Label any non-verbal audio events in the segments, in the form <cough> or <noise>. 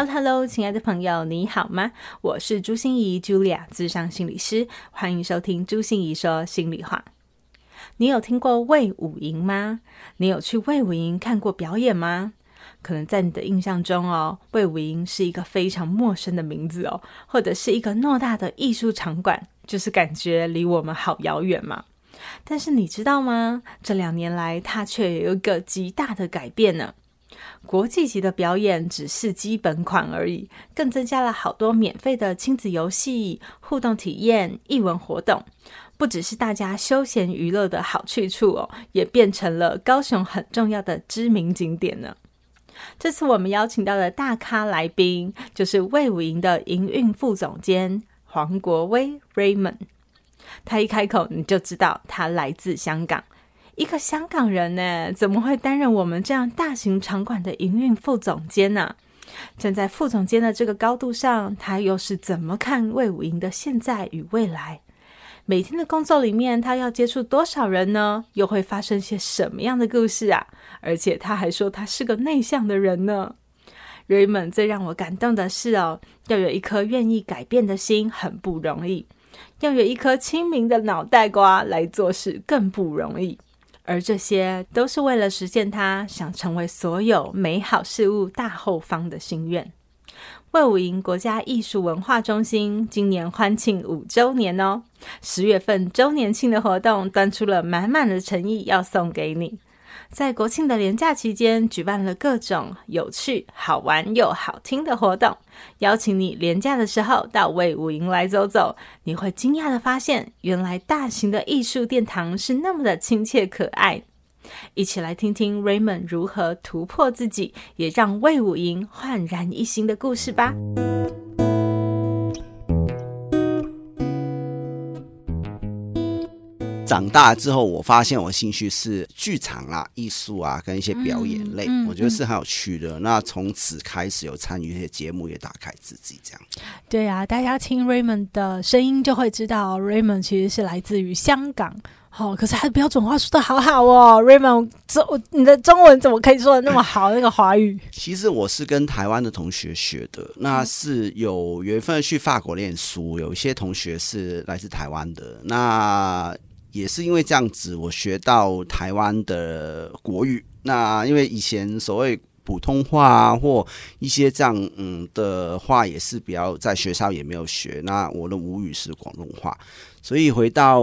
Hello，Hello，亲爱的朋友，你好吗？我是朱心仪 Julia，智商心理师，欢迎收听朱心仪说心里话。你有听过魏武营吗？你有去魏武营看过表演吗？可能在你的印象中哦，魏武营是一个非常陌生的名字哦，或者是一个偌大的艺术场馆，就是感觉离我们好遥远嘛。但是你知道吗？这两年来，它却有一个极大的改变呢。国际级的表演只是基本款而已，更增加了好多免费的亲子游戏、互动体验、艺文活动，不只是大家休闲娱乐的好去处哦，也变成了高雄很重要的知名景点呢。这次我们邀请到的大咖来宾，就是魏武营的营运副总监黄国威 Raymond。他一开口，你就知道他来自香港。一个香港人呢，怎么会担任我们这样大型场馆的营运副总监呢？站在副总监的这个高度上，他又是怎么看魏武营的现在与未来？每天的工作里面，他要接触多少人呢？又会发生些什么样的故事啊？而且他还说他是个内向的人呢。Raymond 最让我感动的是哦，要有一颗愿意改变的心很不容易，要有一颗清明的脑袋瓜来做事更不容易。而这些都是为了实现他想成为所有美好事物大后方的心愿。魏武营国家艺术文化中心今年欢庆五周年哦，十月份周年庆的活动端出了满满的诚意要送给你。在国庆的连假期间，举办了各种有趣、好玩又好听的活动，邀请你连假的时候到魏武营来走走。你会惊讶地发现，原来大型的艺术殿堂是那么的亲切可爱。一起来听听 Raymond 如何突破自己，也让魏武营焕然一新的故事吧。长大之后，我发现我兴趣是剧场啊、艺术啊，跟一些表演类，嗯嗯、我觉得是很有趣的。嗯、那从此开始有参与一些节目，也打开自己这样。对啊，大家听 Raymond 的声音就会知道，Raymond 其实是来自于香港。好、哦，可是他的标准话说的好好哦，Raymond，这你的中文怎么可以说的那么好？那个华语。其实我是跟台湾的同学学的，那是有缘分去法国念书，有一些同学是来自台湾的，那。也是因为这样子，我学到台湾的国语。那因为以前所谓普通话啊，或一些这样嗯的话，也是比较在学校也没有学。那我的母语是广东话。所以回到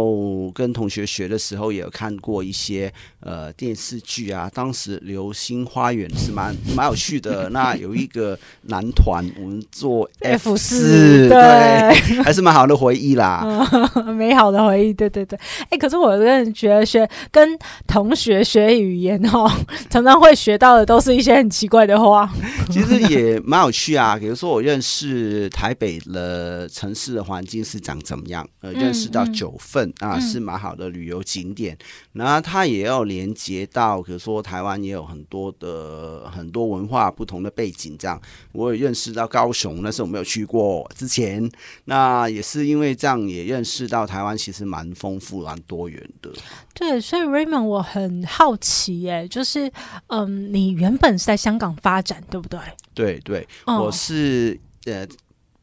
跟同学学的时候，也有看过一些呃电视剧啊。当时《流星花园》是蛮 <laughs> 蛮有趣的。那有一个男团，我们做 F 四，对，还是蛮好的回忆啦，嗯，<laughs> 美好的回忆。对对对，哎、欸，可是我个人觉得学跟同学学语言哦，常常会学到的都是一些很奇怪的话。<laughs> 其实也蛮有趣啊。比如说，我认识台北的城市的环境是长怎么样，呃，认识。到九份啊，是蛮好的旅游景点。然后它也要连接到，比如说台湾也有很多的很多文化不同的背景。这样，我也认识到高雄，那是我没有去过之前。那也是因为这样，也认识到台湾其实蛮丰富、蛮多元的。对，所以 Raymond，我很好奇，耶，就是嗯，你原本是在香港发展，对不对？对对，我是呃。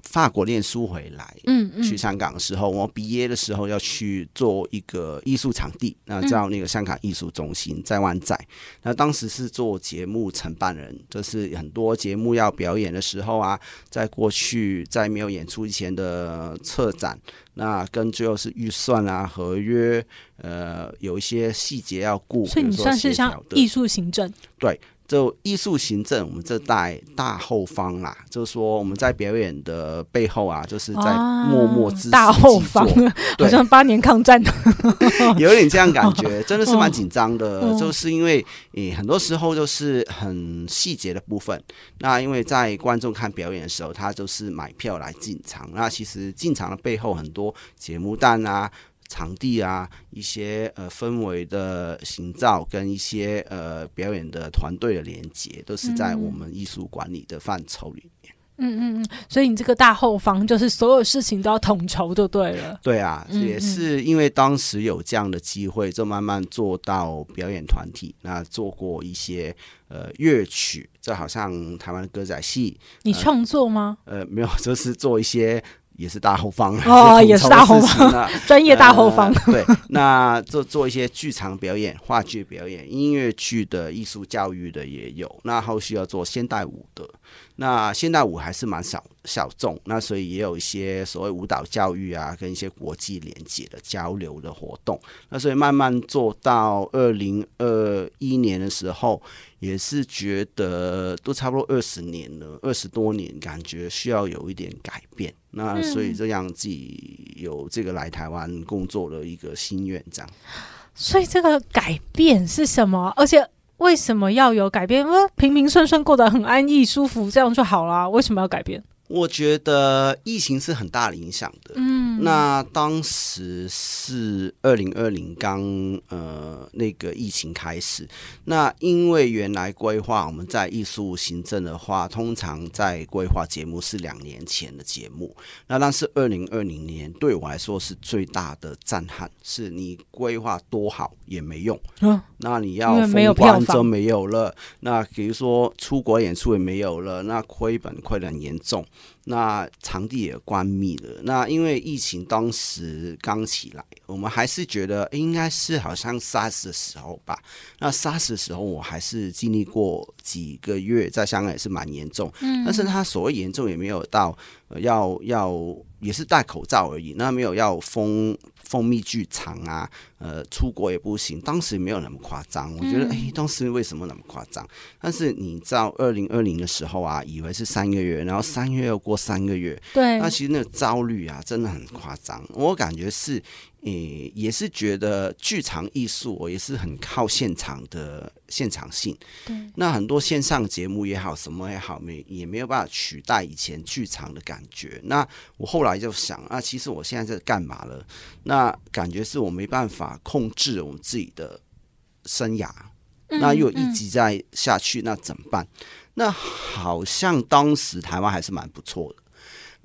法国念书回来，嗯，嗯去香港的时候，我毕业的时候要去做一个艺术场地，那叫那个香港艺术中心在湾仔。那当时是做节目承办人，就是很多节目要表演的时候啊，在过去在没有演出以前的策展，那跟最后是预算啊、合约，呃，有一些细节要顾，所以你算是像艺术行政，对。就艺术行政，我们这代大后方啦，就是说我们在表演的背后啊，就是在默默支持、啊、大后方，<laughs> 好像八年抗战，<laughs> 有点这样感觉，<laughs> 真的是蛮紧张的。哦、就是因为诶、欸，很多时候就是很细节的部分。那因为在观众看表演的时候，他就是买票来进场，那其实进场的背后很多节目单啊。场地啊，一些呃氛围的营造跟一些呃表演的团队的连接，都是在我们艺术管理的范畴里面。嗯嗯嗯，所以你这个大后方就是所有事情都要统筹就对了。对啊，也是因为当时有这样的机会，就慢慢做到表演团体。那做过一些呃乐曲，就好像台湾歌仔戏，你创作吗？呃，呃，没有，就是做一些。也是大后方哦，也是大后方，<laughs> <laughs> 专业大后方。呃、对，那做做一些剧场表演、话剧表演、音乐剧的艺术教育的也有。那后续要做现代舞的，那现代舞还是蛮小小众，那所以也有一些所谓舞蹈教育啊，跟一些国际连接的交流的活动。那所以慢慢做到二零二一年的时候。也是觉得都差不多二十年了，二十多年，感觉需要有一点改变。那所以这样自己有这个来台湾工作的一个心愿，这样。所以这个改变是什么？而且为什么要有改变？因为平平顺顺过得很安逸、舒服，这样就好了。为什么要改变？我觉得疫情是很大的影响的。嗯，那当时是二零二零刚呃那个疫情开始，那因为原来规划我们在艺术行政的话，通常在规划节目是两年前的节目。那但是二零二零年对我来说是最大的震撼，是你规划多好也没用。嗯，那你要封关就没有了。那比如说出国演出也没有了，那亏本亏得很严重。那场地也关闭了。那因为疫情当时刚起来，我们还是觉得应该是好像 SARS 的时候吧。那 SARS 的时候，我还是经历过几个月，在香港也是蛮严重。嗯，但是他所谓严重也没有到要要，也是戴口罩而已。那没有要封。封闭剧场啊，呃，出国也不行。当时没有那么夸张，我觉得，哎、欸，当时为什么那么夸张？但是你知道，二零二零的时候啊，以为是三个月，然后三月又过三个月，对，那其实那个焦虑啊，真的很夸张。我感觉是。诶、欸，也是觉得剧场艺术，我也是很靠现场的现场性。对，那很多线上节目也好，什么也好，没也没有办法取代以前剧场的感觉。那我后来就想啊，其实我现在在干嘛了？那感觉是我没办法控制我们自己的生涯，嗯、那又一直在下去，那怎么办？那好像当时台湾还是蛮不错的。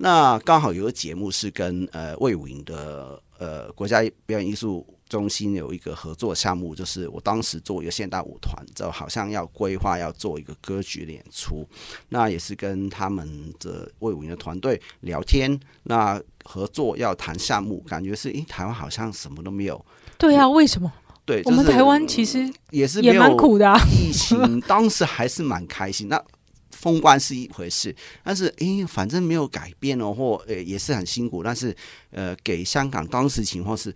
那刚好有个节目是跟呃魏武营的。呃，国家表演艺术中心有一个合作项目，就是我当时做一个现代舞团，就好像要规划要做一个歌剧演出，那也是跟他们的魏武营的团队聊天，那合作要谈项目，感觉是，诶，台湾好像什么都没有。对啊，为什么？对，我们台湾其实也是也蛮苦的啊。疫情当时还是蛮开心。那。封关是一回事，但是诶，反正没有改变哦，或呃也是很辛苦，但是呃，给香港当时情况是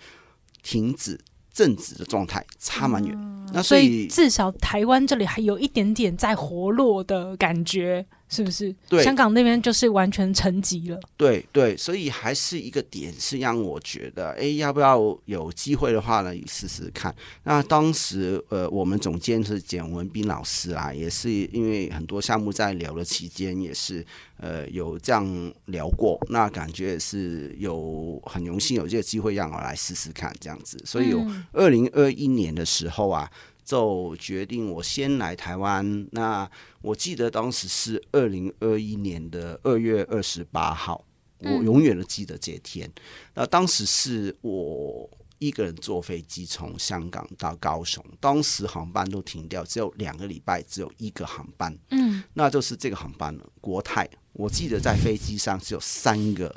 停止静止的状态，差蛮远。嗯、那所以，所以至少台湾这里还有一点点在活络的感觉。是不是？对，香港那边就是完全沉寂了。对对，所以还是一个点是让我觉得，哎，要不要有机会的话呢，试试看。那当时呃，我们总监是简文斌老师啊，也是因为很多项目在聊的期间，也是呃有这样聊过。那感觉也是有很荣幸有这个机会让我来试试看这样子。所以有二零二一年的时候啊。就决定我先来台湾。那我记得当时是二零二一年的二月二十八号，我永远都记得这天。那当时是我一个人坐飞机从香港到高雄，当时航班都停掉，只有两个礼拜，只有一个航班。嗯，那就是这个航班了，国泰。我记得在飞机上只有三个，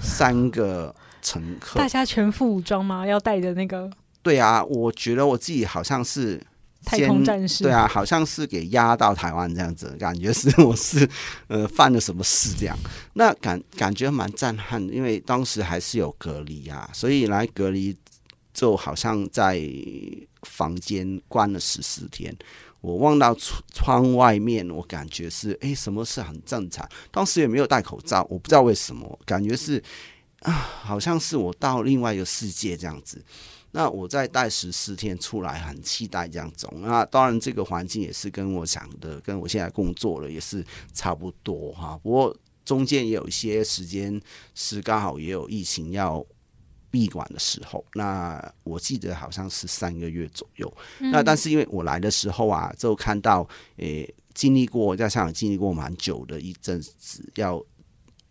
三个乘客。大家全副武装吗？要带着那个？对啊，我觉得我自己好像是太空战士。对啊，好像是给压到台湾这样子，感觉是 <laughs> 我是呃犯了什么事这样。那感感觉蛮震撼，因为当时还是有隔离啊，所以来隔离就好像在房间关了十四天。我望到窗窗外面，我感觉是哎，什么事很正常。当时也没有戴口罩，我不知道为什么，感觉是啊，好像是我到另外一个世界这样子。那我再待十四天出来，很期待这样走。那当然，这个环境也是跟我想的，跟我现在工作的也是差不多哈。不过中间也有一些时间是刚好也有疫情要闭馆的时候。那我记得好像是三个月左右。嗯、那但是因为我来的时候啊，就看到诶，经历过在香港经历过蛮久的一阵子，要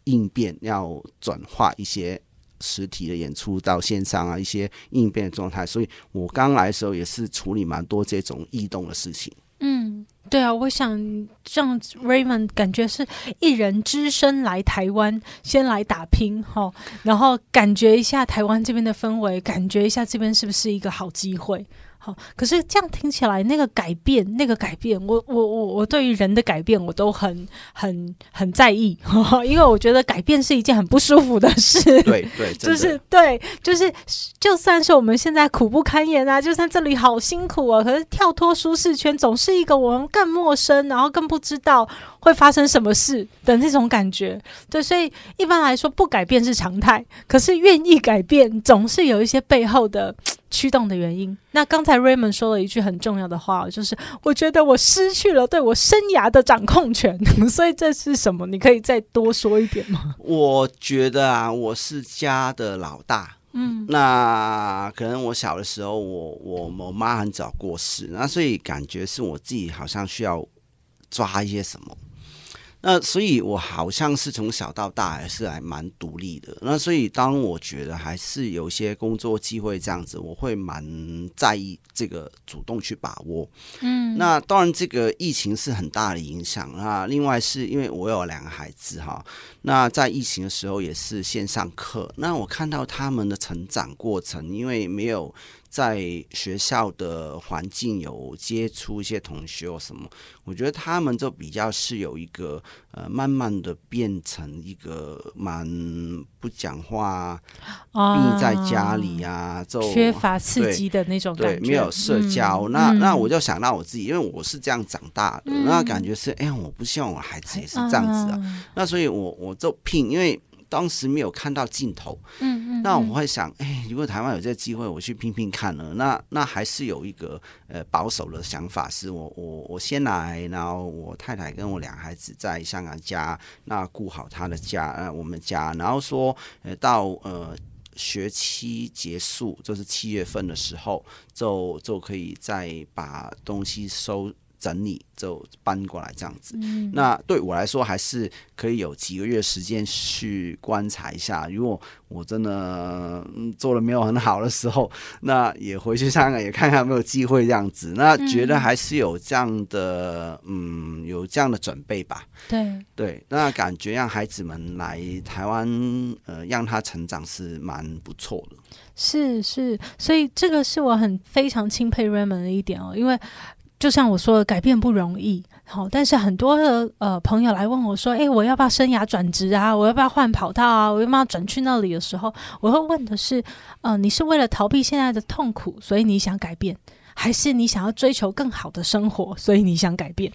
应变，要转化一些。实体的演出到线上啊，一些应变的状态，所以我刚来的时候也是处理蛮多这种异动的事情。嗯，对啊，我想像 Raymond 感觉是一人只身来台湾，先来打拼哈，然后感觉一下台湾这边的氛围，感觉一下这边是不是一个好机会。可是这样听起来，那个改变，那个改变，我我我我对于人的改变，我都很很很在意，<laughs> 因为我觉得改变是一件很不舒服的事。对 <laughs> 对，就是对，就是就算是我们现在苦不堪言啊，就算这里好辛苦啊，可是跳脱舒适圈，总是一个我们更陌生，然后更不知道会发生什么事的那种感觉。对，所以一般来说，不改变是常态，可是愿意改变，总是有一些背后的。驱动的原因。那刚才 Raymond 说了一句很重要的话，就是我觉得我失去了对我生涯的掌控权。<laughs> 所以这是什么？你可以再多说一点吗？我觉得啊，我是家的老大。嗯，那可能我小的时候我，我我我妈很早过世，那所以感觉是我自己好像需要抓一些什么。那所以，我好像是从小到大还是还蛮独立的。那所以，当我觉得还是有些工作机会这样子，我会蛮在意这个，主动去把握。嗯，那当然，这个疫情是很大的影响。那另外是因为我有两个孩子哈，那在疫情的时候也是线上课。那我看到他们的成长过程，因为没有。在学校的环境有接触一些同学或什么，我觉得他们就比较是有一个呃，慢慢的变成一个蛮不讲话，闭在家里啊，就缺乏刺激的那种感觉，对，没有社交。嗯、那那我就想到我自己，因为我是这样长大的，嗯、那感觉是，哎呀，我不希望我孩子也是这样子啊。嗯、那所以我我就拼，因为。当时没有看到尽头，嗯嗯，那我会想，哎，如果台湾有这个机会，我去拼拼看了，那那还是有一个呃保守的想法，是我我我先来，然后我太太跟我两个孩子在香港家，那顾好他的家，呃，我们家，然后说，呃，到呃学期结束，就是七月份的时候，就就可以再把东西收。整理就搬过来这样子，嗯、那对我来说还是可以有几个月时间去观察一下。如果我真的做的没有很好的时候，<laughs> 那也回去香港也看看有没有机会这样子。那觉得还是有这样的，嗯，有这样的准备吧。对对，那感觉让孩子们来台湾，呃，让他成长是蛮不错的。是是，所以这个是我很非常钦佩 Raymond 的一点哦，因为。就像我说的，改变不容易，好，但是很多的呃朋友来问我说：“诶，我要不要生涯转职啊？我要不要换跑道啊？我要不要转去那里的时候，我会问的是：呃，你是为了逃避现在的痛苦，所以你想改变，还是你想要追求更好的生活，所以你想改变？”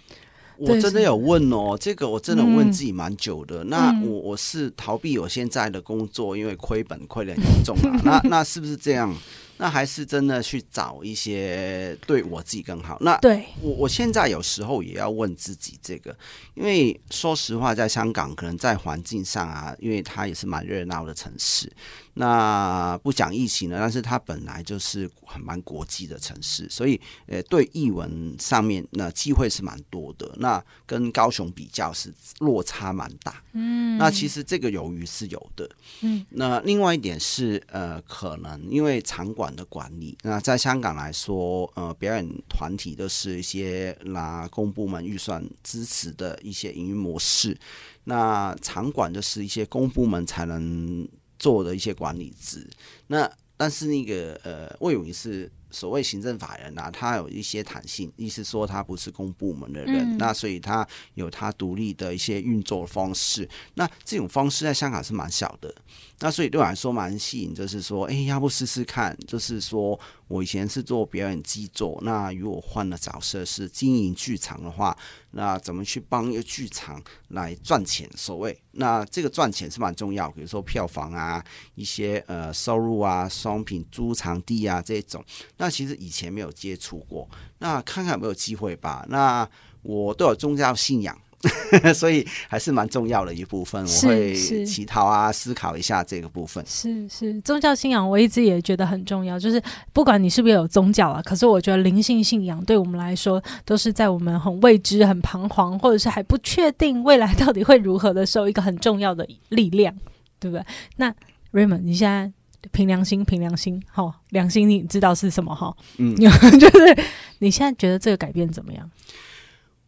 我真的有问哦，这个我真的问自己蛮久的。嗯、那我我是逃避我现在的工作，因为亏本亏得很严重啊。那那是不是这样？那还是真的去找一些对我自己更好。那对我我现在有时候也要问自己这个，因为说实话，在香港可能在环境上啊，因为它也是蛮热闹的城市。那不讲疫情了，但是它本来就是很蛮国际的城市，所以呃，对译文上面那机会是蛮多的。那跟高雄比较是落差蛮大。嗯，那其实这个由于是有的。嗯，那另外一点是呃，可能因为场馆的管理，那在香港来说，呃，表演团体都是一些拿公部门预算支持的一些营运模式，那场馆就是一些公部门才能做的一些管理职，那但是那个呃，魏永仪是所谓行政法人啊，他有一些弹性，意思说他不是公部门的人，嗯、那所以他有他独立的一些运作方式。那这种方式在香港是蛮小的，那所以对我来说蛮吸引，就是说，哎，要不试试看？就是说我以前是做表演制作，那如果换了角色是经营剧场的话，那怎么去帮一个剧场来赚钱？所谓那这个赚钱是蛮重要，比如说票房啊，一些呃收入啊，商品租场地啊这种。那其实以前没有接触过，那看看有没有机会吧。那我都有宗教信仰。<laughs> 所以还是蛮重要的一部分，我会乞讨啊，思考一下这个部分。是是，宗教信仰我一直也觉得很重要，就是不管你是不是有宗教啊，可是我觉得灵性信仰对我们来说，都是在我们很未知、很彷徨，或者是还不确定未来到底会如何的时候，一个很重要的力量，对不对？那 Raymond，你现在凭良心，凭良心，好，良心你知道是什么哈？嗯，<laughs> 就是你现在觉得这个改变怎么样？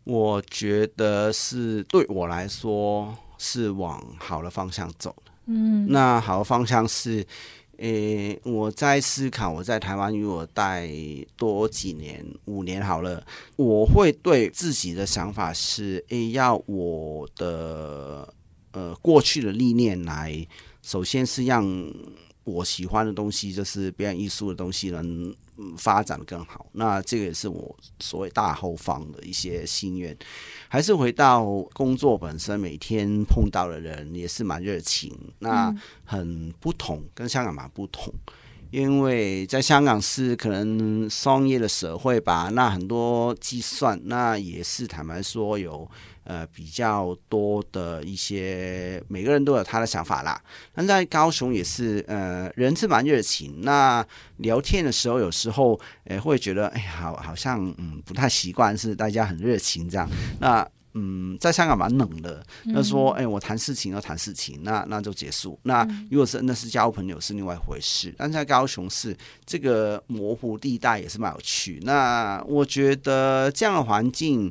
我觉得是对我来说是往好的方向走的。嗯，那好的方向是，诶、欸，我在思考，我在台湾如果待多几年，五年好了，我会对自己的想法是，诶、欸，要我的呃过去的历练来，首先是让我喜欢的东西，就是表演艺术的东西能。嗯，发展更好，那这个也是我所谓大后方的一些心愿。还是回到工作本身，每天碰到的人也是蛮热情，那很不同，跟香港蛮不同。因为在香港是可能商业的社会吧，那很多计算，那也是坦白说有。呃，比较多的一些，每个人都有他的想法啦。那在高雄也是，呃，人是蛮热情。那聊天的时候，有时候，呃，会觉得，哎，好，好像，嗯，不太习惯，是大家很热情这样。那。嗯，在香港蛮冷的。那说，哎、欸，我谈事情要谈事情，那那就结束。那如果是那是交朋友是另外一回事。但在高雄市这个模糊地带也是蛮有趣。那我觉得这样的环境，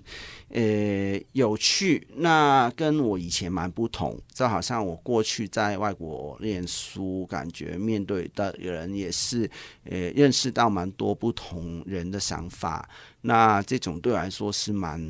呃、有趣。那跟我以前蛮不同。就好像我过去在外国念书，感觉面对的人也是，呃、认识到蛮多不同人的想法。那这种对我来说是蛮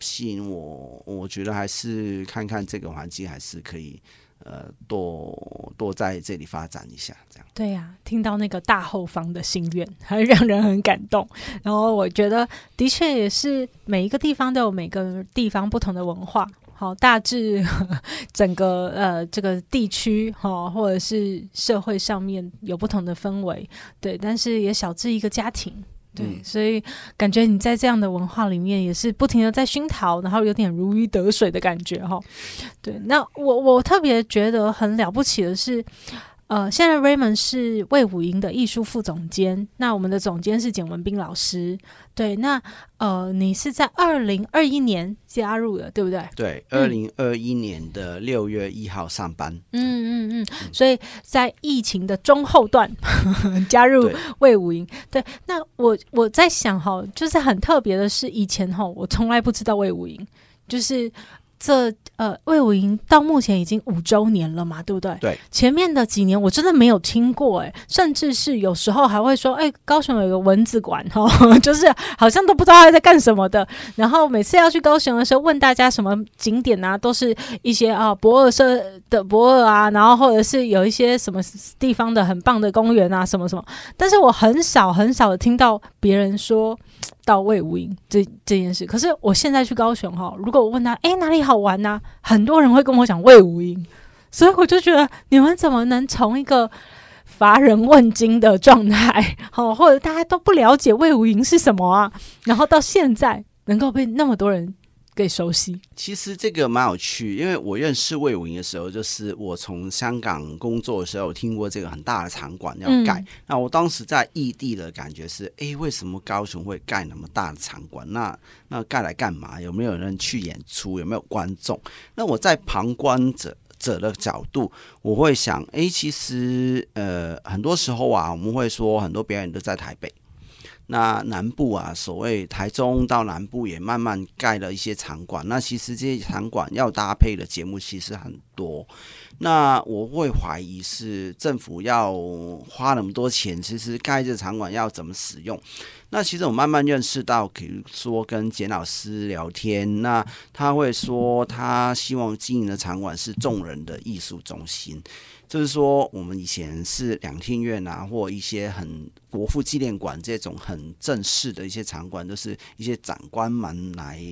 吸引我，我觉得还是看看这个环境，还是可以呃多多在这里发展一下，这样。对呀、听到那个大后方的心愿，还让人很感动。然后我觉得的确也是每一个地方都有每个地方不同的文化，好，大致 <laughs> 整个呃这个地区哈，或者是社会上面有不同的氛围，对，但是也小至一个家庭。对，所以感觉你在这样的文化里面也是不停的在熏陶，然后有点如鱼得水的感觉哈。对，那我我特别觉得很了不起的是。呃，现在 Raymond 是魏武营的艺术副总监，那我们的总监是简文斌老师。对，那呃，你是在二零二一年加入的，对不对？对，二零二一年的六月一号上班。嗯嗯嗯，所以在疫情的中后段 <laughs> 加入魏武营。对，那我我在想哈，就是很特别的是，以前哈我从来不知道魏武营，就是。这呃，魏武营到目前已经五周年了嘛，对不对？对。前面的几年我真的没有听过，哎，甚至是有时候还会说，哎，高雄有一个蚊子馆，哈、哦，<laughs> 就是好像都不知道他在干什么的。然后每次要去高雄的时候，问大家什么景点啊，都是一些啊博尔社的博尔啊，然后或者是有一些什么地方的很棒的公园啊，什么什么。但是我很少很少的听到别人说。到魏武营这这件事，可是我现在去高雄哈，如果我问他，哎，哪里好玩呐？很多人会跟我讲魏无营，所以我就觉得你们怎么能从一个乏人问津的状态，好，<laughs> 或者大家都不了解魏无营是什么啊，然后到现在能够被那么多人。更熟悉，其实这个蛮有趣，因为我认识魏武营的时候，就是我从香港工作的时候，听过这个很大的场馆要盖。嗯、那我当时在异地的感觉是，哎，为什么高雄会盖那么大的场馆？那那盖来干嘛？有没有人去演出？有没有观众？那我在旁观者者的角度，我会想，哎，其实呃，很多时候啊，我们会说很多表演都在台北。那南部啊，所谓台中到南部也慢慢盖了一些场馆。那其实这些场馆要搭配的节目其实很多。那我会怀疑是政府要花那么多钱，其实盖这场馆要怎么使用？那其实我慢慢认识到，比如说跟简老师聊天，那他会说他希望经营的场馆是众人的艺术中心。就是说，我们以前是两厅院啊，或一些很国父纪念馆这种很正式的一些场馆，都是一些长官们来，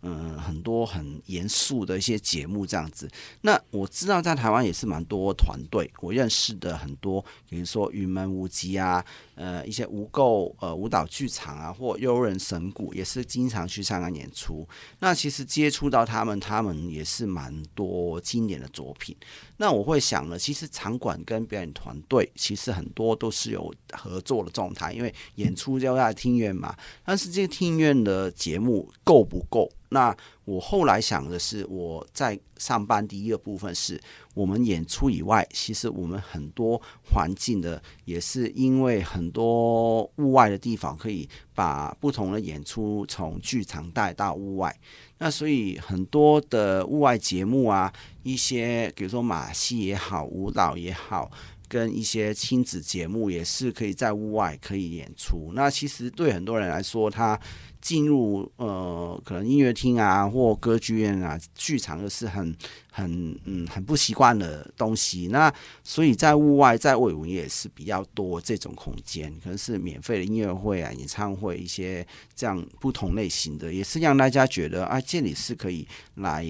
嗯，很多很严肃的一些节目这样子。那我知道在台湾也是蛮多团队，我认识的很多，比如说云门舞集啊，呃，一些无垢呃舞蹈剧场啊，或悠人神鼓，也是经常去香港演出。那其实接触到他们，他们也是蛮多经典的作品。那我会想呢，其实场馆跟表演团队其实很多都是有合作状态，因为演出就在厅院嘛。但是这个厅院的节目够不够？那我后来想的是，我在上班第一个部分是我们演出以外，其实我们很多环境的也是因为很多户外的地方可以把不同的演出从剧场带到户外。那所以很多的户外节目啊，一些比如说马戏也好，舞蹈也好，跟一些亲子节目也是可以在户外可以演出。那其实对很多人来说，他进入呃可能音乐厅啊或歌剧院啊剧场又是很很嗯很不习惯的东西。那所以在户外在卫武营也是比较多这种空间，可能是免费的音乐会啊、演唱会一些这样不同类型的，也是让大家觉得啊这里是可以来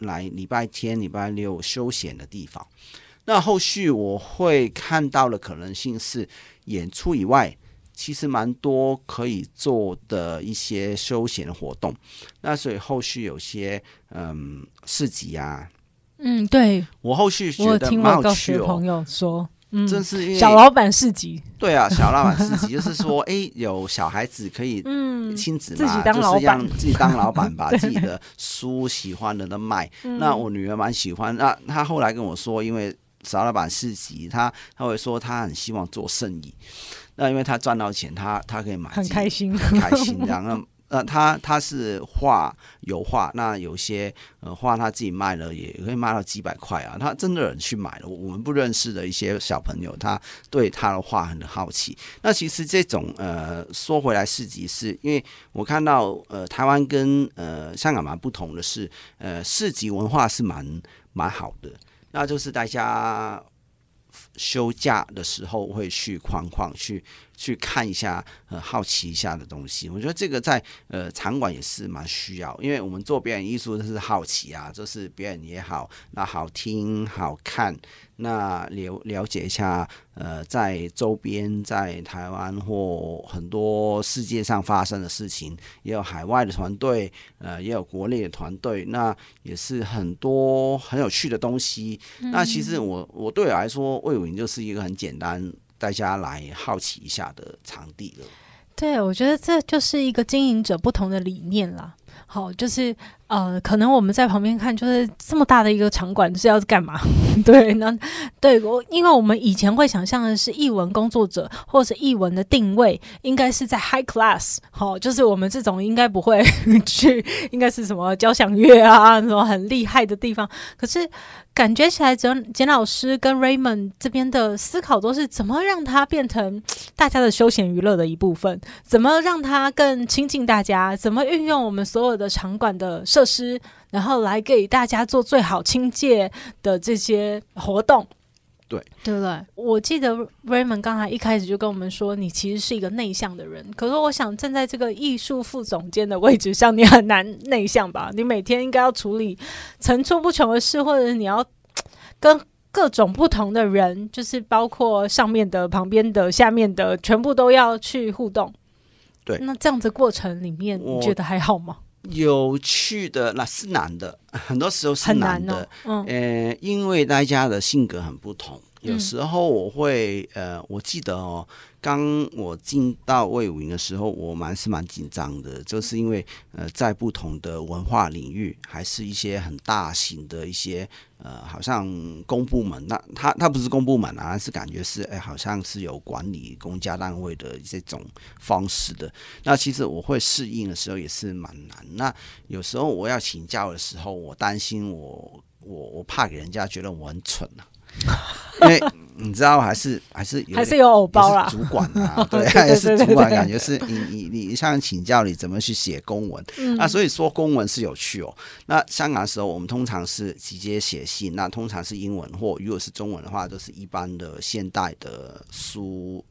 来礼拜天、礼拜六休闲的地方。那后续我会看到的可能性是演出以外。其实蛮多可以做的一些休闲的活动，那所以后续有些嗯市集啊，嗯，对我后续觉得蛮有趣哦。朋友说，嗯，真是因为小老板市集，对啊，小老板市集就是说，哎，有小孩子可以 <laughs> 嗯亲子嘛，自己当老板，就是让自己当老板，<laughs> 把自己的书喜欢的都卖。那我女儿蛮喜欢，那她后来跟我说，因为小老板市集，他他会说他很希望做生意。那因为他赚到钱，他他可以买，很开心，很开心然后。那呃，他他是画油画，那有些呃画他自己卖了，也可以卖到几百块啊。他真的有人去买了，我们不认识的一些小朋友，他对他的画很好奇。那其实这种呃说回来市集是，因为我看到呃台湾跟呃香港蛮不同的是，呃市集文化是蛮蛮好的，那就是大家。休假的时候会去逛逛，去去看一下，呃，好奇一下的东西。我觉得这个在呃场馆也是蛮需要，因为我们做表演艺术就是好奇啊，就是表演也好，那好听好看。那了了解一下，呃，在周边，在台湾或很多世界上发生的事情，也有海外的团队，呃，也有国内的团队，那也是很多很有趣的东西。那其实我我对我来说，卫武就是一个很简单，大家来好奇一下的场地了。对，我觉得这就是一个经营者不同的理念啦。好，就是呃，可能我们在旁边看，就是这么大的一个场馆是要干嘛？<laughs> 对，那对我，因为我们以前会想象的是译文工作者或者是艺文的定位应该是在 high class，好，就是我们这种应该不会 <laughs> 去，应该是什么交响乐啊，什么很厉害的地方。可是感觉起来，简简老师跟 Raymond 这边的思考都是怎么让它变成大家的休闲娱乐的一部分，怎么让它更亲近大家，怎么运用我们所有的场馆的设施。然后来给大家做最好清洁的这些活动，对对不对？我记得 Raymond 刚才一开始就跟我们说，你其实是一个内向的人。可是我想站在这个艺术副总监的位置上，你很难内向吧？你每天应该要处理层出不穷的事，或者你要跟各种不同的人，就是包括上面的、旁边的、下面的，全部都要去互动。对，那这样子过程里面，你觉得还好吗？有趣的那是难的，很多时候是难的，很难哦、嗯、呃，因为大家的性格很不同，有时候我会呃，我记得哦。刚我进到魏武营的时候，我蛮是蛮紧张的，就是因为呃，在不同的文化领域，还是一些很大型的一些呃，好像公部门，那他他不是公部门啊，是感觉是哎，好像是有管理公家单位的这种方式的。那其实我会适应的时候也是蛮难。那有时候我要请教的时候，我担心我。我我怕给人家觉得我很蠢啊，<laughs> 因为你知道还是还是有还是有偶包啦，主管啊，<laughs> 对，还是主管，感觉是你你你向请教你怎么去写公文，嗯、那所以说公文是有趣哦。那香港的时候，我们通常是直接写信，那通常是英文或如果是中文的话，都是一般的现代的书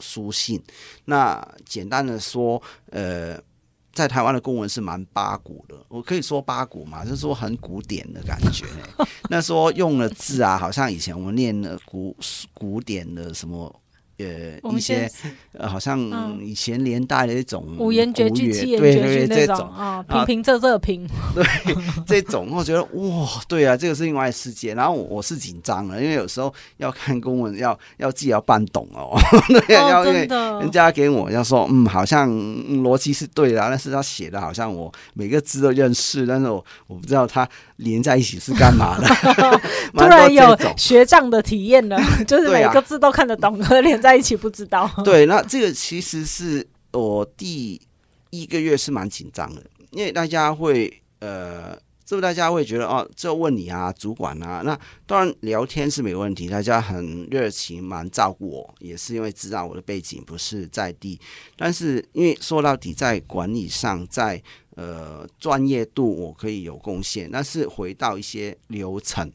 书信。那简单的说，呃。在台湾的公文是蛮八股的，我可以说八股嘛，就是说很古典的感觉。<laughs> 那说用了字啊，好像以前我们念的古古典的什么。呃，一些呃，好像以前年代的一种五言绝句、七言绝句那种啊，平平仄仄平。<laughs> 对，这种我觉得哇，对啊，这个是另外世界。然后我我是紧张了，因为有时候要看公文，要要自己要办懂哦。<laughs> 对，要因为人家给我要说，嗯，好像逻辑是对的，但是他写的好像我每个字都认识，但是我我不知道他连在一起是干嘛的。<laughs> 突然有学障的体验了，就是每个字都看得懂，和连。在一起不知道。对，那这个其实是我第一个月是蛮紧张的，因为大家会呃，是不是大家会觉得哦，这问你啊，主管啊，那当然聊天是没问题，大家很热情，蛮照顾我，也是因为知道我的背景不是在地，但是因为说到底在管理上，在呃专业度我可以有贡献，但是回到一些流程。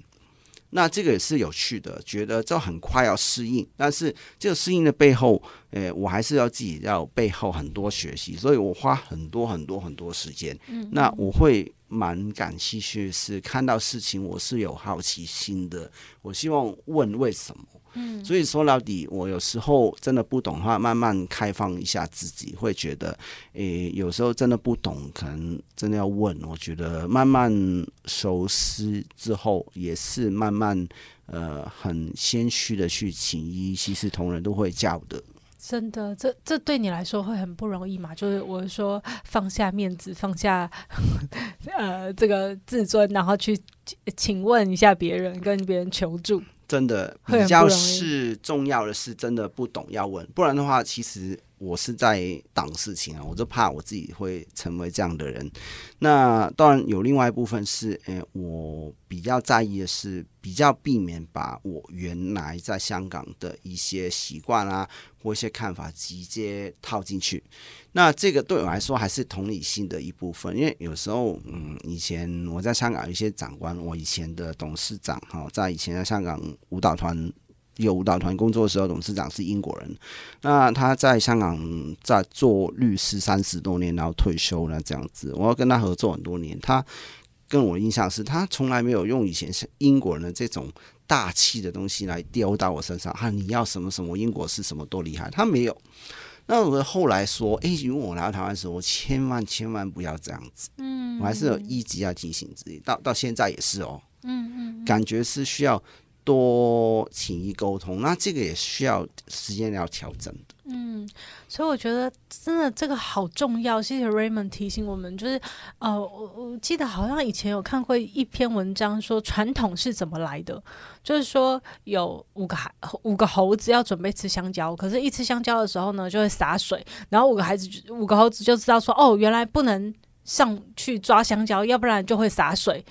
那这个也是有趣的，觉得这很快要适应，但是这个适应的背后，诶，我还是要自己要背后很多学习，所以我花很多很多很多时间。嗯，那我会蛮感兴趣，是看到事情我是有好奇心的，我希望问为什么。嗯，所以说到底，我有时候真的不懂的话，慢慢开放一下自己，会觉得，诶，有时候真的不懂，可能真的要问。我觉得慢慢熟悉之后，也是慢慢，呃，很谦虚的去请医其实同仁都会教的。真的，这这对你来说会很不容易嘛？就是我说放下面子，放下 <laughs> 呃这个自尊，然后去请问一下别人，跟别人求助。真的比较是重要的是，真的不懂要问，不然的话，其实我是在挡事情啊，我就怕我自己会成为这样的人。那当然有另外一部分是，诶、我比较在意的是，比较避免把我原来在香港的一些习惯啊，或一些看法直接套进去。那这个对我来说还是同理心的一部分，因为有时候，嗯，以前我在香港有一些长官，我以前的董事长哈，在以前在香港舞蹈团有舞蹈团工作的时候，董事长是英国人，那他在香港在做律师三十多年，然后退休了这样子，我要跟他合作很多年，他跟我的印象是他从来没有用以前是英国人的这种大气的东西来丢到我身上，哈，你要什么什么英国是什么多厉害，他没有。那我后来说，哎、欸，如果我来到台湾的时候，我千万千万不要这样子。嗯，我还是有一直要提醒自己，到到现在也是哦。嗯嗯，感觉是需要多请益沟通，那这个也需要时间要调整的。嗯，所以我觉得真的这个好重要。谢谢 Raymond 提醒我们，就是呃，我我记得好像以前有看过一篇文章，说传统是怎么来的，就是说有五个孩五个猴子要准备吃香蕉，可是一吃香蕉的时候呢，就会洒水，然后五个孩子五个猴子就知道说，哦，原来不能上去抓香蕉，要不然就会洒水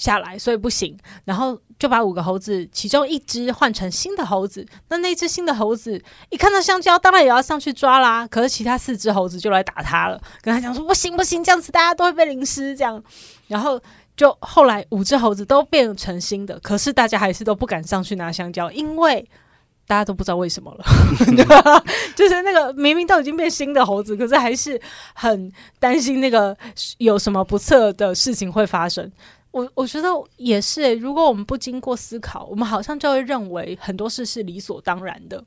下来，所以不行。然后就把五个猴子其中一只换成新的猴子。那那只新的猴子一看到香蕉，当然也要上去抓啦。可是其他四只猴子就来打他了，跟他讲说：“不行不行，这样子大家都会被淋湿。”这样，然后就后来五只猴子都变成新的，可是大家还是都不敢上去拿香蕉，因为大家都不知道为什么了。<laughs> 就是那个明明都已经变新的猴子，可是还是很担心那个有什么不测的事情会发生。我我觉得也是诶，如果我们不经过思考，我们好像就会认为很多事是理所当然的。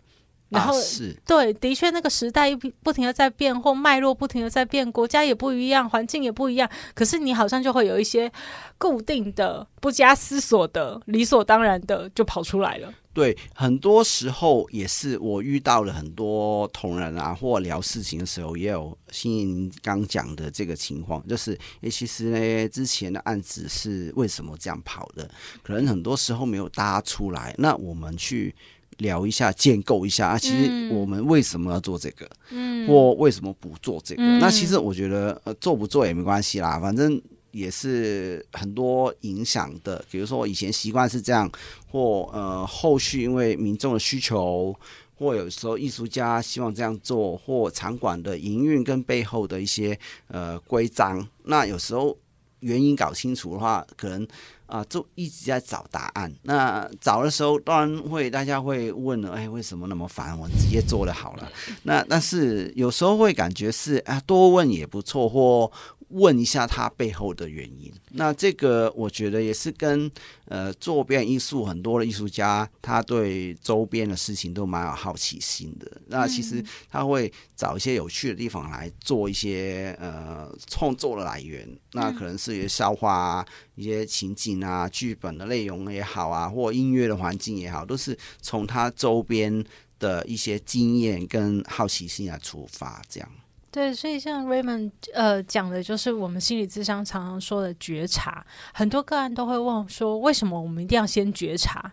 然后，啊、是对，的确，那个时代不停的在变，或脉络不停的在变，国家也不一样，环境也不一样。可是你好像就会有一些固定的、不加思索的、理所当然的就跑出来了。对，很多时候也是我遇到了很多同仁啊，或聊事情的时候，也有心怡刚讲的这个情况，就是，诶，其实呢，之前的案子是为什么这样跑的？可能很多时候没有搭出来，那我们去。聊一下，建构一下啊！其实我们为什么要做这个？嗯，或为什么不做这个？嗯、那其实我觉得，呃，做不做也没关系啦，反正也是很多影响的。比如说我以前习惯是这样，或呃后续因为民众的需求，或有时候艺术家希望这样做，或场馆的营运跟背后的一些呃规章，那有时候原因搞清楚的话，可能。啊，就一直在找答案。那找的时候，当然会大家会问了，哎，为什么那么烦？我直接做了好了。那但是有时候会感觉是啊，多问也不错，或问一下他背后的原因。那这个我觉得也是跟。呃，做表演艺术，很多的艺术家，他对周边的事情都蛮有好奇心的。那其实他会找一些有趣的地方来做一些呃创作的来源。那可能是一些笑话啊，一些情景啊，剧本的内容也好啊，或音乐的环境也好，都是从他周边的一些经验跟好奇心来出发，这样。对，所以像 Raymond 呃讲的，就是我们心理智商常常说的觉察。很多个案都会问说，为什么我们一定要先觉察？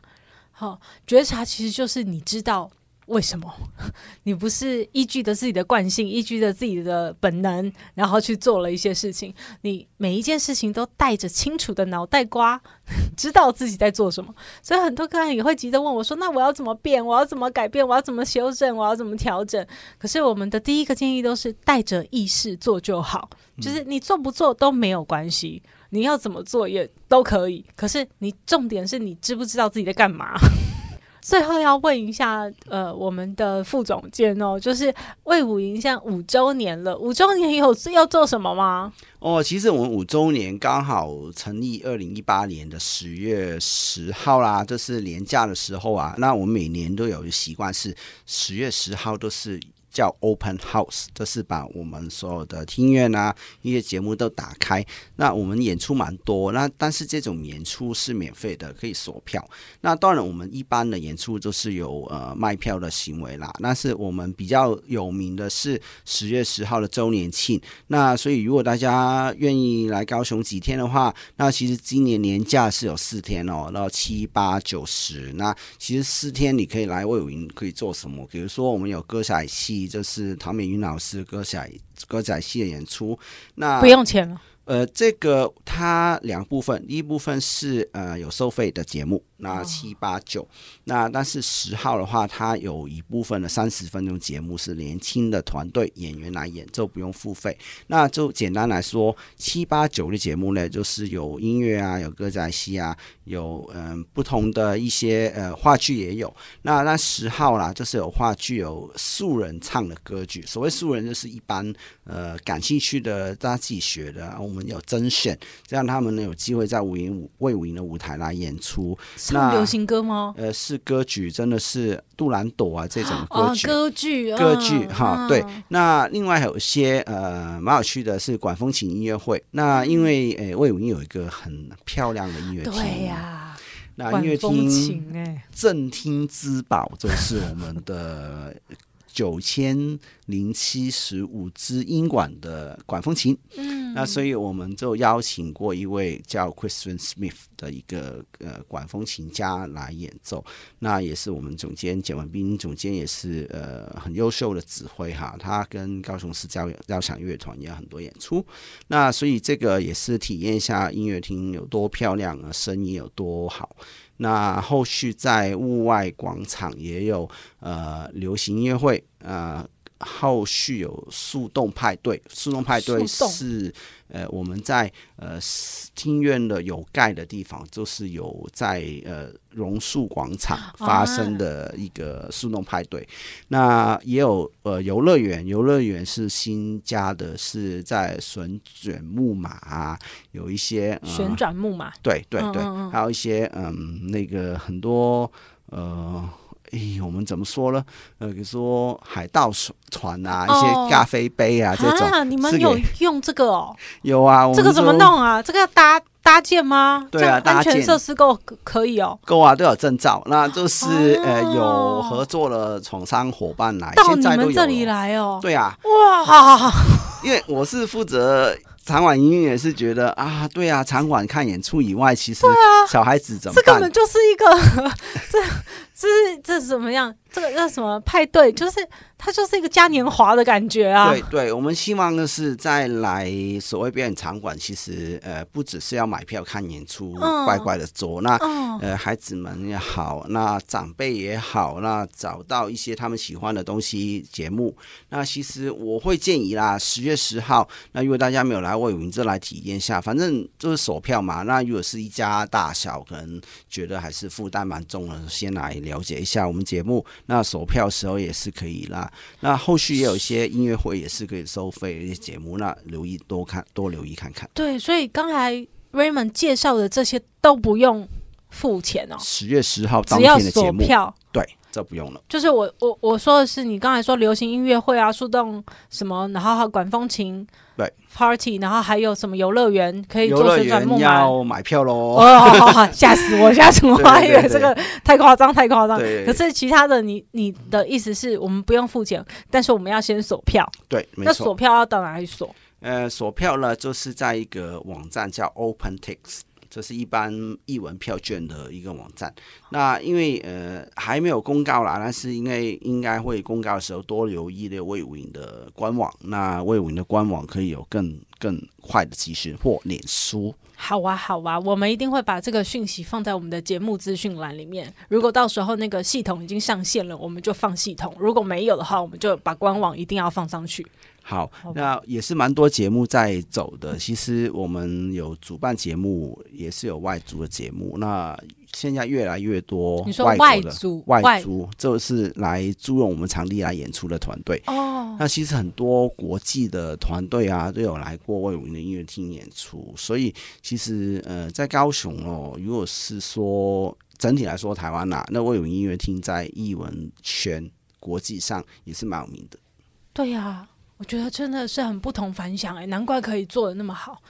好，觉察其实就是你知道。为什么 <laughs> 你不是依据着自己的惯性，依据着自己的本能，然后去做了一些事情？你每一件事情都带着清楚的脑袋瓜，<laughs> 知道自己在做什么。所以很多客人也会急着问我说：“那我要怎么变？我要怎么改变？我要怎么修正？我要怎么调整？”可是我们的第一个建议都是带着意识做就好，就是你做不做都没有关系，你要怎么做也都可以。可是你重点是你知不知道自己在干嘛？最后要问一下，呃，我们的副总监哦，就是魏武营像五周年了，五周年有要做什么吗？哦，其实我们五周年刚好成立二零一八年的十月十号啦，就是年假的时候啊。那我们每年都有一个习惯，是十月十号都是。叫 Open House，这是把我们所有的厅院啊、音乐节目都打开。那我们演出蛮多，那但是这种演出是免费的，可以锁票。那当然，我们一般的演出都是有呃卖票的行为啦。但是我们比较有名的是十月十号的周年庆。那所以如果大家愿意来高雄几天的话，那其实今年年假是有四天哦，然后七八九十。那其实四天你可以来卫武营可以做什么？比如说我们有歌仔戏。就是唐美云老师歌仔歌仔戏的演出，那不用钱了。呃，这个它两部分，一部分是呃有收费的节目。那七八九，那但是十号的话，它有一部分的三十分钟节目是年轻的团队演员来演，就不用付费。那就简单来说，七八九的节目呢，就是有音乐啊，有歌仔戏啊，有嗯、呃、不同的一些呃话剧也有。那那十号啦，就是有话剧，有素人唱的歌剧。所谓素人，就是一般呃感兴趣的大家自己学的，我们有甄选，这样他们呢有机会在五营武卫武营的舞台来演出。唱流行歌吗？呃，是歌剧，真的是杜兰朵啊这种歌剧，哦、歌剧，歌剧哈。对，那另外还有一些呃蛮有趣的是管风琴音乐会。那因为呃魏武英有一个很漂亮的音乐厅，对呀、啊，那音乐厅哎，镇厅之宝就是我们的。<laughs> 九千零七十五支音管的管风琴，嗯，那所以我们就邀请过一位叫 Christian Smith 的一个呃管风琴家来演奏，那也是我们总监简文斌总监也是呃很优秀的指挥哈，他跟高雄市交交响乐团也有很多演出，那所以这个也是体验一下音乐厅有多漂亮啊，声音有多好。那后续在户外广场也有呃流行音乐会，呃后续有树洞派对，树洞派对是呃我们在呃厅院的有盖的地方，就是有在呃榕树广场发生的一个树洞。派对。那也有呃游乐园，游乐园是新加的，是在旋转木马啊，有一些、呃、旋转木马，对对对，还有一些嗯那个很多呃。哎，我们怎么说呢？呃，比如说海盗船啊，一些咖啡杯啊，这种。啊，你们有用这个哦？<laughs> 有啊，这个怎么弄啊？这个要搭搭建吗？对啊，安全设施够可以哦。够啊，都有证照。那就是呃，有合作的厂商伙伴来，到你们这里来哦。对啊。哇，<laughs> 因为我是负责。场馆营运也是觉得啊，对啊，场馆看演出以外，其实小孩子怎么办？这根本就是一个，<laughs> 这这是这是怎么样？这个叫什么派对，就是它就是一个嘉年华的感觉啊。对对，我们希望的是再来所谓表演场馆，其实呃不只是要买票看演出，嗯、乖乖的坐。那、嗯、呃孩子们也好，那长辈也好，那找到一些他们喜欢的东西节目。那其实我会建议啦，十月十号，那如果大家没有来卫武营，就来体验一下，反正就是索票嘛。那如果是一家大小，可能觉得还是负担蛮重的，先来了解一下我们节目。那索票时候也是可以啦。那后续也有一些音乐会也是可以收费的一些节目，那留意多看多留意看看。对，所以刚才 Raymond 介绍的这些都不用付钱哦。十月十号当天的节目，票对，这不用了。就是我我我说的是，你刚才说流行音乐会啊，树洞什么，然后管风琴。对，party，然后还有什么游乐园可以做旋转木马？要买票喽！哦，吓死我，<laughs> 吓死我！我还以为这个太夸张，太夸张。可是其他的你，你你的意思是我们不用付钱，但是我们要先锁票。对，没错。那锁票要到哪里锁？呃，锁票呢，就是在一个网站叫 OpenTix。这是一般译文票券的一个网站。那因为呃还没有公告啦，但是因为应该会公告的时候多留意的魏武营的官网。那魏武营的官网可以有更更快的资讯或脸书。好啊，好啊，我们一定会把这个讯息放在我们的节目资讯栏里面。如果到时候那个系统已经上线了，我们就放系统；如果没有的话，我们就把官网一定要放上去。好，那也是蛮多节目在走的。其实我们有主办节目，也是有外租的节目。那现在越来越多，你说外租，外租就是来租用我们场地来演出的团队。哦，那其实很多国际的团队啊，都有来过魏武营的音乐厅演出。所以其实呃，在高雄哦，如果是说整体来说台湾呐、啊，那魏武营音乐厅在艺文圈国际上也是蛮有名的。对呀、啊。我觉得真的是很不同凡响哎，难怪可以做的那么好。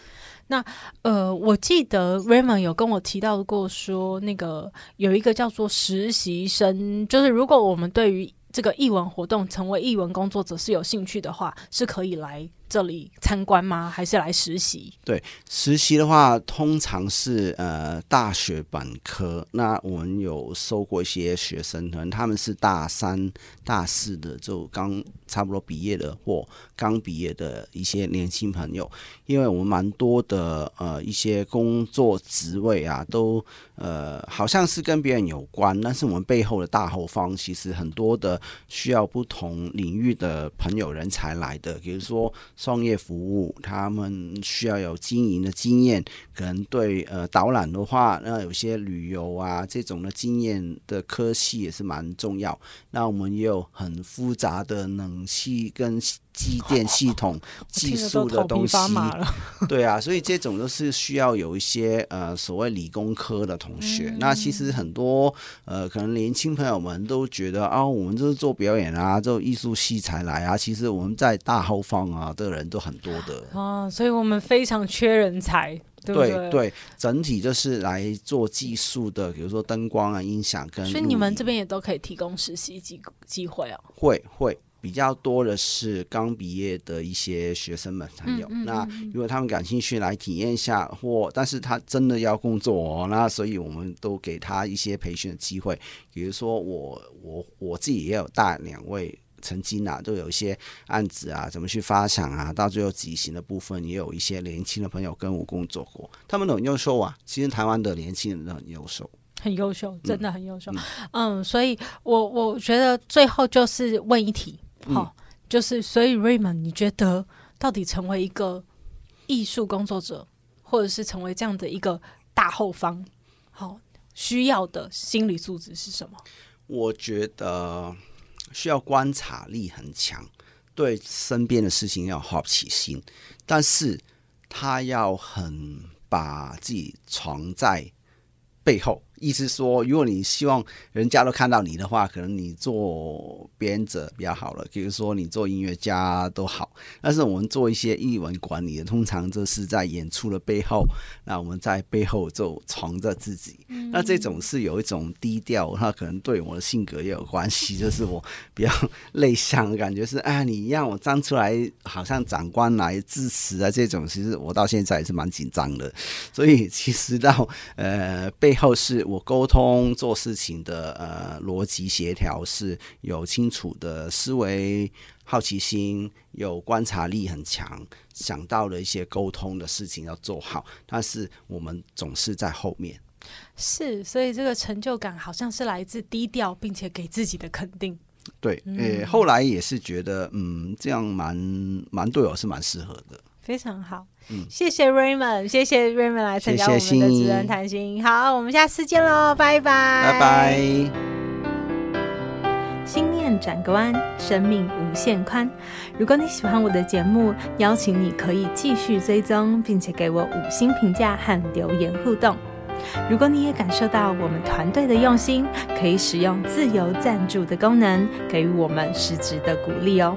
那呃，我记得 Raymond 有跟我提到过说，那个有一个叫做实习生，就是如果我们对于这个译文活动成为译文工作者是有兴趣的话，是可以来。这里参观吗？还是来实习？对，实习的话，通常是呃大学本科。那我们有收过一些学生，可能他们是大三、大四的，就刚差不多毕业的，或刚毕业的一些年轻朋友。因为我们蛮多的呃一些工作职位啊，都呃好像是跟别人有关，但是我们背后的大后方，其实很多的需要不同领域的朋友人才来的，比如说。创业服务，他们需要有经营的经验，可能对呃导览的话，那有些旅游啊这种的经验的科系也是蛮重要。那我们也有很复杂的冷气跟。机电系统 <laughs> 技术的东西，<laughs> 对啊，所以这种都是需要有一些呃所谓理工科的同学。嗯、那其实很多呃可能年轻朋友们都觉得啊，我们就是做表演啊，做艺术系才来啊。其实我们在大后方啊的人都很多的啊，所以我们非常缺人才，对对，对对，整体就是来做技术的，比如说灯光啊、音响跟。所以你们这边也都可以提供实习机机会哦。会会。比较多的是刚毕业的一些学生们才有。嗯嗯嗯、那如果他们感兴趣来体验一下，或但是他真的要工作哦，那所以我们都给他一些培训的机会。比如说我我我自己也有带两位，曾经啊都有一些案子啊，怎么去发想啊，到最后执行的部分，也有一些年轻的朋友跟我工作过，他们都很优秀啊。其实台湾的年轻人都很优秀，很优秀，真的很优秀。嗯，嗯，所以我我觉得最后就是问一题。好、哦，就是所以 Raymond，你觉得到底成为一个艺术工作者，或者是成为这样的一个大后方，好、哦、需要的心理素质是什么？我觉得需要观察力很强，对身边的事情要有好奇心，但是他要很把自己藏在背后。意思说，如果你希望人家都看到你的话，可能你做编者比较好了。比如说你做音乐家都好，但是我们做一些艺文管理的，通常就是在演出的背后，那我们在背后就藏着自己。嗯、那这种是有一种低调，那可能对我的性格也有关系，就是我比较内向的感觉是，哎，你让我站出来，好像长官来致辞啊，这种其实我到现在也是蛮紧张的。所以其实到呃背后是。我沟通做事情的呃逻辑协调是有清楚的思维、好奇心，有观察力很强，想到了一些沟通的事情要做好，但是我们总是在后面。是，所以这个成就感好像是来自低调，并且给自己的肯定。对，诶、嗯，后来也是觉得，嗯，这样蛮蛮对我是蛮适合的。非常好，嗯，谢谢 Raymond，谢谢 Raymond 来参加我们的职人谈心。好，我们下次见喽，拜拜，拜拜。心念转个弯，生命无限宽。如果你喜欢我的节目，邀请你可以继续追踪，并且给我五星评价和留言互动。如果你也感受到我们团队的用心，可以使用自由赞助的功能，给予我们实质的鼓励哦。